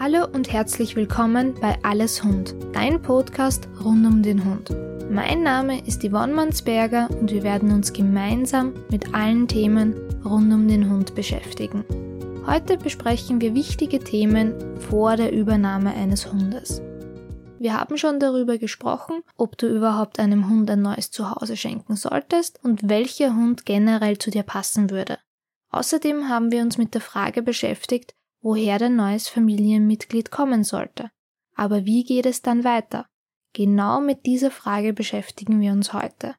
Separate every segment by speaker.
Speaker 1: Hallo und herzlich willkommen bei Alles Hund, dein Podcast rund um den Hund. Mein Name ist Yvonne Mansberger und wir werden uns gemeinsam mit allen Themen rund um den Hund beschäftigen. Heute besprechen wir wichtige Themen vor der Übernahme eines Hundes. Wir haben schon darüber gesprochen, ob du überhaupt einem Hund ein neues Zuhause schenken solltest und welcher Hund generell zu dir passen würde. Außerdem haben wir uns mit der Frage beschäftigt, woher dein neues Familienmitglied kommen sollte. Aber wie geht es dann weiter? Genau mit dieser Frage beschäftigen wir uns heute.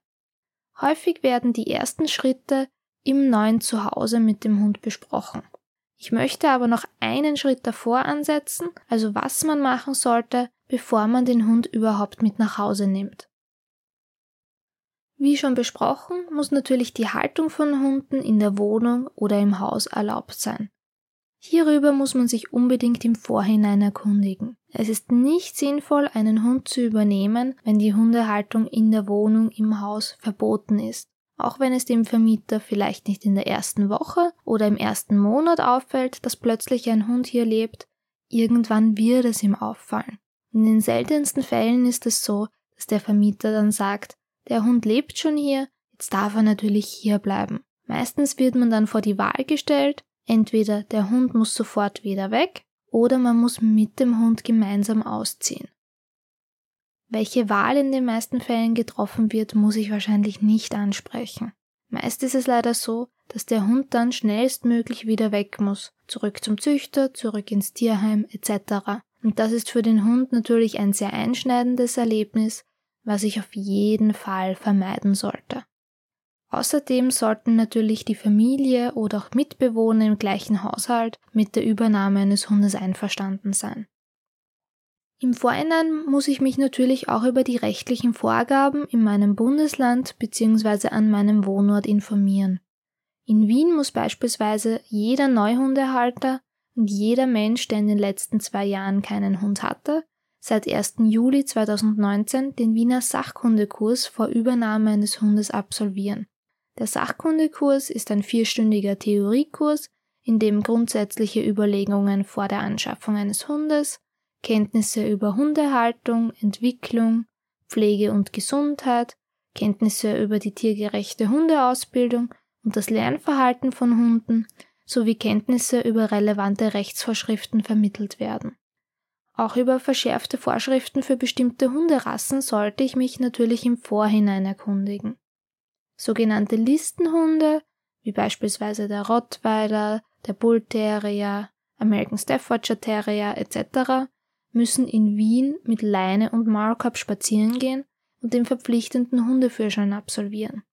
Speaker 1: Häufig werden die ersten Schritte im neuen Zuhause mit dem Hund besprochen. Ich möchte aber noch einen Schritt davor ansetzen, also was man machen sollte, bevor man den Hund überhaupt mit nach Hause nimmt. Wie schon besprochen, muss natürlich die Haltung von Hunden in der Wohnung oder im Haus erlaubt sein. Hierüber muss man sich unbedingt im Vorhinein erkundigen. Es ist nicht sinnvoll, einen Hund zu übernehmen, wenn die Hundehaltung in der Wohnung im Haus verboten ist. Auch wenn es dem Vermieter vielleicht nicht in der ersten Woche oder im ersten Monat auffällt, dass plötzlich ein Hund hier lebt, irgendwann wird es ihm auffallen. In den seltensten Fällen ist es so, dass der Vermieter dann sagt, der Hund lebt schon hier, jetzt darf er natürlich hier bleiben. Meistens wird man dann vor die Wahl gestellt, Entweder der Hund muss sofort wieder weg oder man muss mit dem Hund gemeinsam ausziehen. Welche Wahl in den meisten Fällen getroffen wird, muss ich wahrscheinlich nicht ansprechen. Meist ist es leider so, dass der Hund dann schnellstmöglich wieder weg muss, zurück zum Züchter, zurück ins Tierheim etc. Und das ist für den Hund natürlich ein sehr einschneidendes Erlebnis, was ich auf jeden Fall vermeiden sollte. Außerdem sollten natürlich die Familie oder auch Mitbewohner im gleichen Haushalt mit der Übernahme eines Hundes einverstanden sein. Im Vorhinein muss ich mich natürlich auch über die rechtlichen Vorgaben in meinem Bundesland bzw. an meinem Wohnort informieren. In Wien muss beispielsweise jeder Neuhundehalter und jeder Mensch, der in den letzten zwei Jahren keinen Hund hatte, seit 1. Juli 2019 den Wiener Sachkundekurs vor Übernahme eines Hundes absolvieren. Der Sachkundekurs ist ein vierstündiger Theoriekurs, in dem grundsätzliche Überlegungen vor der Anschaffung eines Hundes, Kenntnisse über Hundehaltung, Entwicklung, Pflege und Gesundheit, Kenntnisse über die tiergerechte Hundeausbildung und das Lernverhalten von Hunden sowie Kenntnisse über relevante Rechtsvorschriften vermittelt werden. Auch über verschärfte Vorschriften für bestimmte Hunderassen sollte ich mich natürlich im Vorhinein erkundigen. Sogenannte Listenhunde, wie beispielsweise der Rottweiler, der Bull Terrier, American Staffordshire Terrier etc., müssen in Wien mit Leine und Maulkorb spazieren gehen und den verpflichtenden Hundeführerschein absolvieren.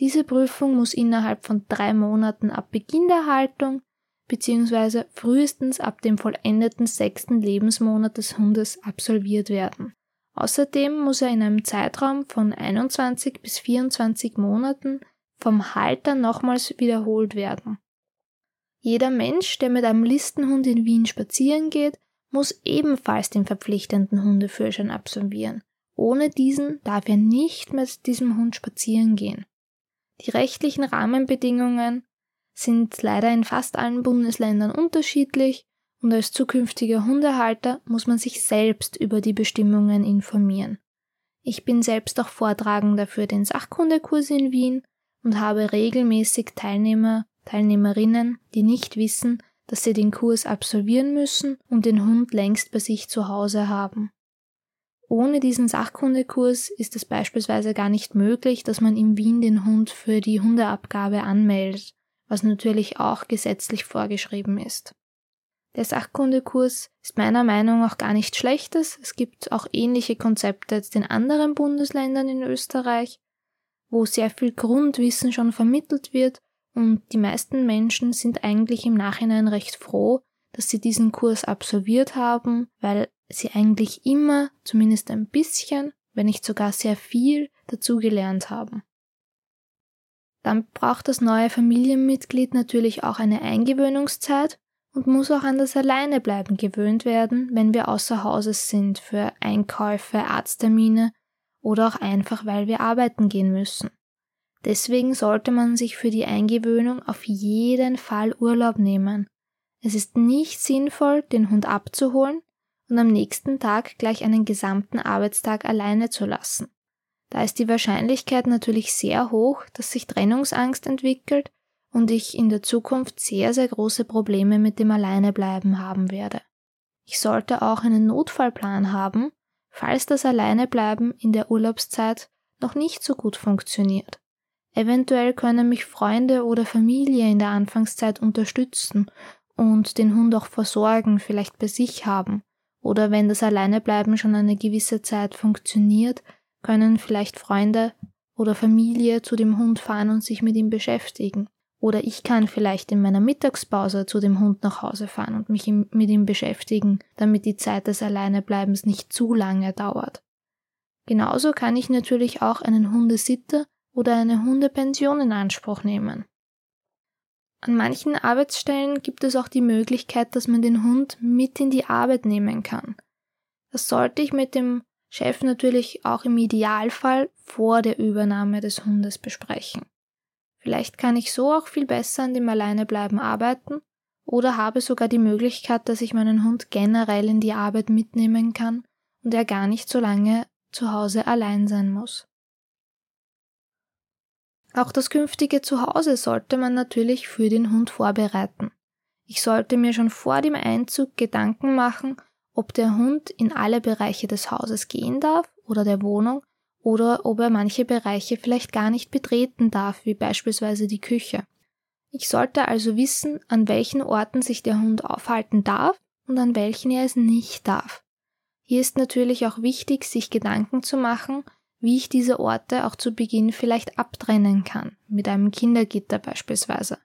Speaker 1: Diese Prüfung muss innerhalb von drei Monaten ab Beginn der Haltung bzw. frühestens ab dem vollendeten sechsten Lebensmonat des Hundes absolviert werden. Außerdem muss er in einem Zeitraum von 21 bis 24 Monaten vom Halter nochmals wiederholt werden. Jeder Mensch, der mit einem Listenhund in Wien spazieren geht, muss ebenfalls den verpflichtenden Hundeführerschein absolvieren. Ohne diesen darf er nicht mit diesem Hund spazieren gehen. Die rechtlichen Rahmenbedingungen sind leider in fast allen Bundesländern unterschiedlich und als zukünftiger Hundehalter muss man sich selbst über die Bestimmungen informieren. Ich bin selbst auch Vortragender für den Sachkundekurs in Wien und habe regelmäßig Teilnehmer, Teilnehmerinnen, die nicht wissen, dass sie den Kurs absolvieren müssen und den Hund längst bei sich zu Hause haben. Ohne diesen Sachkundekurs ist es beispielsweise gar nicht möglich, dass man in Wien den Hund für die Hundeabgabe anmeldet, was natürlich auch gesetzlich vorgeschrieben ist. Der Sachkundekurs ist meiner Meinung nach gar nichts Schlechtes. Es gibt auch ähnliche Konzepte jetzt in anderen Bundesländern in Österreich, wo sehr viel Grundwissen schon vermittelt wird und die meisten Menschen sind eigentlich im Nachhinein recht froh, dass sie diesen Kurs absolviert haben, weil sie eigentlich immer zumindest ein bisschen, wenn nicht sogar sehr viel dazu gelernt haben. Dann braucht das neue Familienmitglied natürlich auch eine Eingewöhnungszeit, und muss auch an das Alleinebleiben gewöhnt werden, wenn wir außer Hauses sind für Einkäufe, Arzttermine oder auch einfach, weil wir arbeiten gehen müssen. Deswegen sollte man sich für die Eingewöhnung auf jeden Fall Urlaub nehmen. Es ist nicht sinnvoll, den Hund abzuholen und am nächsten Tag gleich einen gesamten Arbeitstag alleine zu lassen. Da ist die Wahrscheinlichkeit natürlich sehr hoch, dass sich Trennungsangst entwickelt und ich in der Zukunft sehr, sehr große Probleme mit dem Alleinebleiben haben werde. Ich sollte auch einen Notfallplan haben, falls das Alleinebleiben in der Urlaubszeit noch nicht so gut funktioniert. Eventuell können mich Freunde oder Familie in der Anfangszeit unterstützen und den Hund auch versorgen, vielleicht bei sich haben. Oder wenn das Alleinebleiben schon eine gewisse Zeit funktioniert, können vielleicht Freunde oder Familie zu dem Hund fahren und sich mit ihm beschäftigen. Oder ich kann vielleicht in meiner Mittagspause zu dem Hund nach Hause fahren und mich mit ihm beschäftigen, damit die Zeit des Alleinebleibens nicht zu lange dauert. Genauso kann ich natürlich auch einen Hundesitter oder eine Hundepension in Anspruch nehmen. An manchen Arbeitsstellen gibt es auch die Möglichkeit, dass man den Hund mit in die Arbeit nehmen kann. Das sollte ich mit dem Chef natürlich auch im Idealfall vor der Übernahme des Hundes besprechen. Vielleicht kann ich so auch viel besser an dem Alleinebleiben arbeiten oder habe sogar die Möglichkeit, dass ich meinen Hund generell in die Arbeit mitnehmen kann und er gar nicht so lange zu Hause allein sein muss. Auch das künftige Zuhause sollte man natürlich für den Hund vorbereiten. Ich sollte mir schon vor dem Einzug Gedanken machen, ob der Hund in alle Bereiche des Hauses gehen darf oder der Wohnung oder ob er manche Bereiche vielleicht gar nicht betreten darf, wie beispielsweise die Küche. Ich sollte also wissen, an welchen Orten sich der Hund aufhalten darf und an welchen er es nicht darf. Hier ist natürlich auch wichtig, sich Gedanken zu machen, wie ich diese Orte auch zu Beginn vielleicht abtrennen kann, mit einem Kindergitter beispielsweise.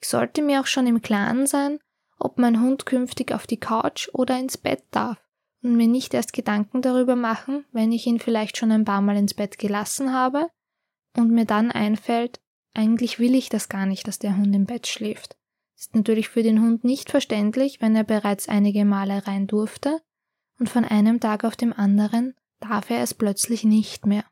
Speaker 1: Ich sollte mir auch schon im Klaren sein, ob mein Hund künftig auf die Couch oder ins Bett darf und mir nicht erst Gedanken darüber machen, wenn ich ihn vielleicht schon ein paar Mal ins Bett gelassen habe und mir dann einfällt, eigentlich will ich das gar nicht, dass der Hund im Bett schläft. Ist natürlich für den Hund nicht verständlich, wenn er bereits einige Male rein durfte und von einem Tag auf dem anderen darf er es plötzlich nicht mehr.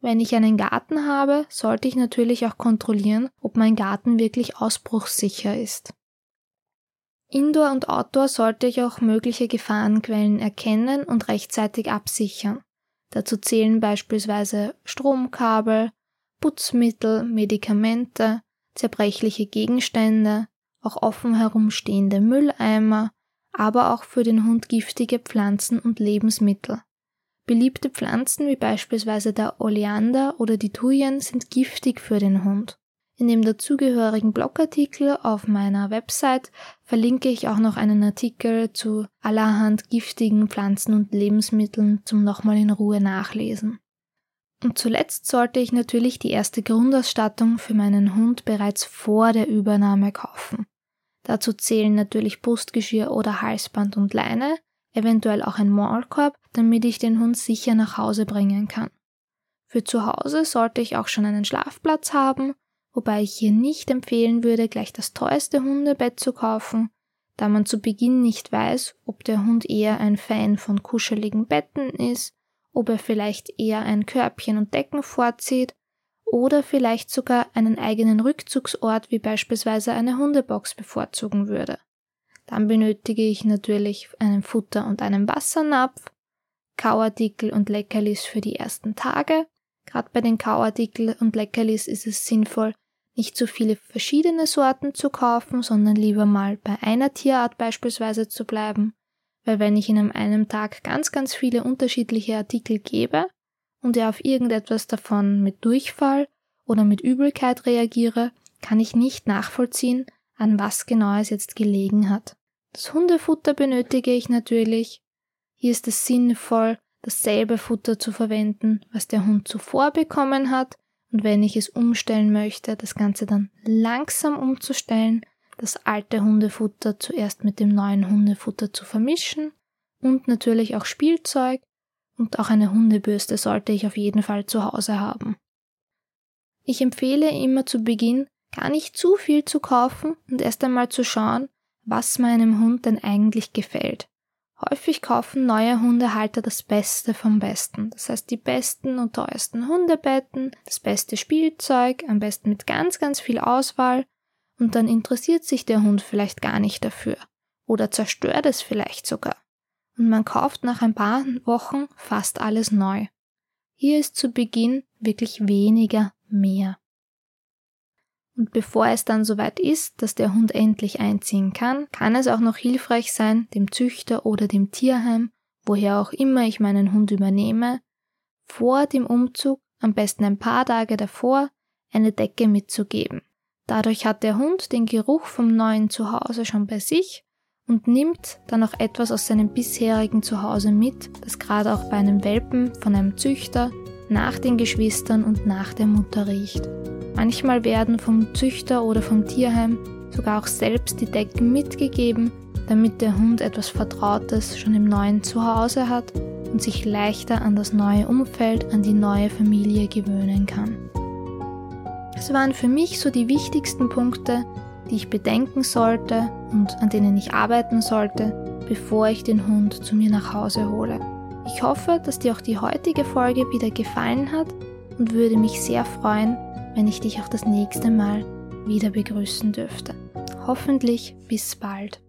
Speaker 1: Wenn ich einen Garten habe, sollte ich natürlich auch kontrollieren, ob mein Garten wirklich ausbruchssicher ist. Indoor und Outdoor sollte ich auch mögliche Gefahrenquellen erkennen und rechtzeitig absichern. Dazu zählen beispielsweise Stromkabel, Putzmittel, Medikamente, zerbrechliche Gegenstände, auch offen herumstehende Mülleimer, aber auch für den Hund giftige Pflanzen und Lebensmittel. Beliebte Pflanzen wie beispielsweise der Oleander oder die Thujen sind giftig für den Hund. In dem dazugehörigen Blogartikel auf meiner Website verlinke ich auch noch einen Artikel zu allerhand giftigen Pflanzen und Lebensmitteln zum nochmal in Ruhe nachlesen. Und zuletzt sollte ich natürlich die erste Grundausstattung für meinen Hund bereits vor der Übernahme kaufen. Dazu zählen natürlich Brustgeschirr oder Halsband und Leine, eventuell auch ein Maulkorb, damit ich den Hund sicher nach Hause bringen kann. Für zu Hause sollte ich auch schon einen Schlafplatz haben wobei ich hier nicht empfehlen würde, gleich das teuerste Hundebett zu kaufen, da man zu Beginn nicht weiß, ob der Hund eher ein Fan von kuscheligen Betten ist, ob er vielleicht eher ein Körbchen und Decken vorzieht oder vielleicht sogar einen eigenen Rückzugsort wie beispielsweise eine Hundebox bevorzugen würde. Dann benötige ich natürlich einen Futter und einen Wassernapf, Kauartikel und Leckerlis für die ersten Tage. Gerade bei den Kauartikel und Leckerlis ist es sinnvoll, nicht zu viele verschiedene Sorten zu kaufen, sondern lieber mal bei einer Tierart beispielsweise zu bleiben, weil wenn ich in einem Tag ganz, ganz viele unterschiedliche Artikel gebe und er auf irgendetwas davon mit Durchfall oder mit Übelkeit reagiere, kann ich nicht nachvollziehen, an was genau es jetzt gelegen hat. Das Hundefutter benötige ich natürlich. Hier ist es sinnvoll, dasselbe Futter zu verwenden, was der Hund zuvor bekommen hat, und wenn ich es umstellen möchte, das Ganze dann langsam umzustellen, das alte Hundefutter zuerst mit dem neuen Hundefutter zu vermischen und natürlich auch Spielzeug und auch eine Hundebürste sollte ich auf jeden Fall zu Hause haben. Ich empfehle immer zu Beginn gar nicht zu viel zu kaufen und erst einmal zu schauen, was meinem Hund denn eigentlich gefällt. Häufig kaufen neue Hundehalter das Beste vom Besten. Das heißt, die besten und teuersten Hundebetten, das beste Spielzeug, am besten mit ganz, ganz viel Auswahl. und dann interessiert sich der Hund vielleicht gar nicht dafür oder zerstört es vielleicht sogar. Und man kauft nach ein paar Wochen fast alles neu. Hier ist zu Beginn wirklich weniger mehr. Und bevor es dann soweit ist, dass der Hund endlich einziehen kann, kann es auch noch hilfreich sein, dem Züchter oder dem Tierheim, woher auch immer ich meinen Hund übernehme, vor dem Umzug, am besten ein paar Tage davor, eine Decke mitzugeben. Dadurch hat der Hund den Geruch vom neuen Zuhause schon bei sich und nimmt dann auch etwas aus seinem bisherigen Zuhause mit, das gerade auch bei einem Welpen von einem Züchter nach den Geschwistern und nach der Mutter riecht. Manchmal werden vom Züchter oder vom Tierheim sogar auch selbst die Decken mitgegeben, damit der Hund etwas Vertrautes schon im neuen Zuhause hat und sich leichter an das neue Umfeld, an die neue Familie gewöhnen kann. Es waren für mich so die wichtigsten Punkte, die ich bedenken sollte und an denen ich arbeiten sollte, bevor ich den Hund zu mir nach Hause hole. Ich hoffe, dass dir auch die heutige Folge wieder gefallen hat und würde mich sehr freuen, wenn ich dich auch das nächste Mal wieder begrüßen dürfte. Hoffentlich bis bald.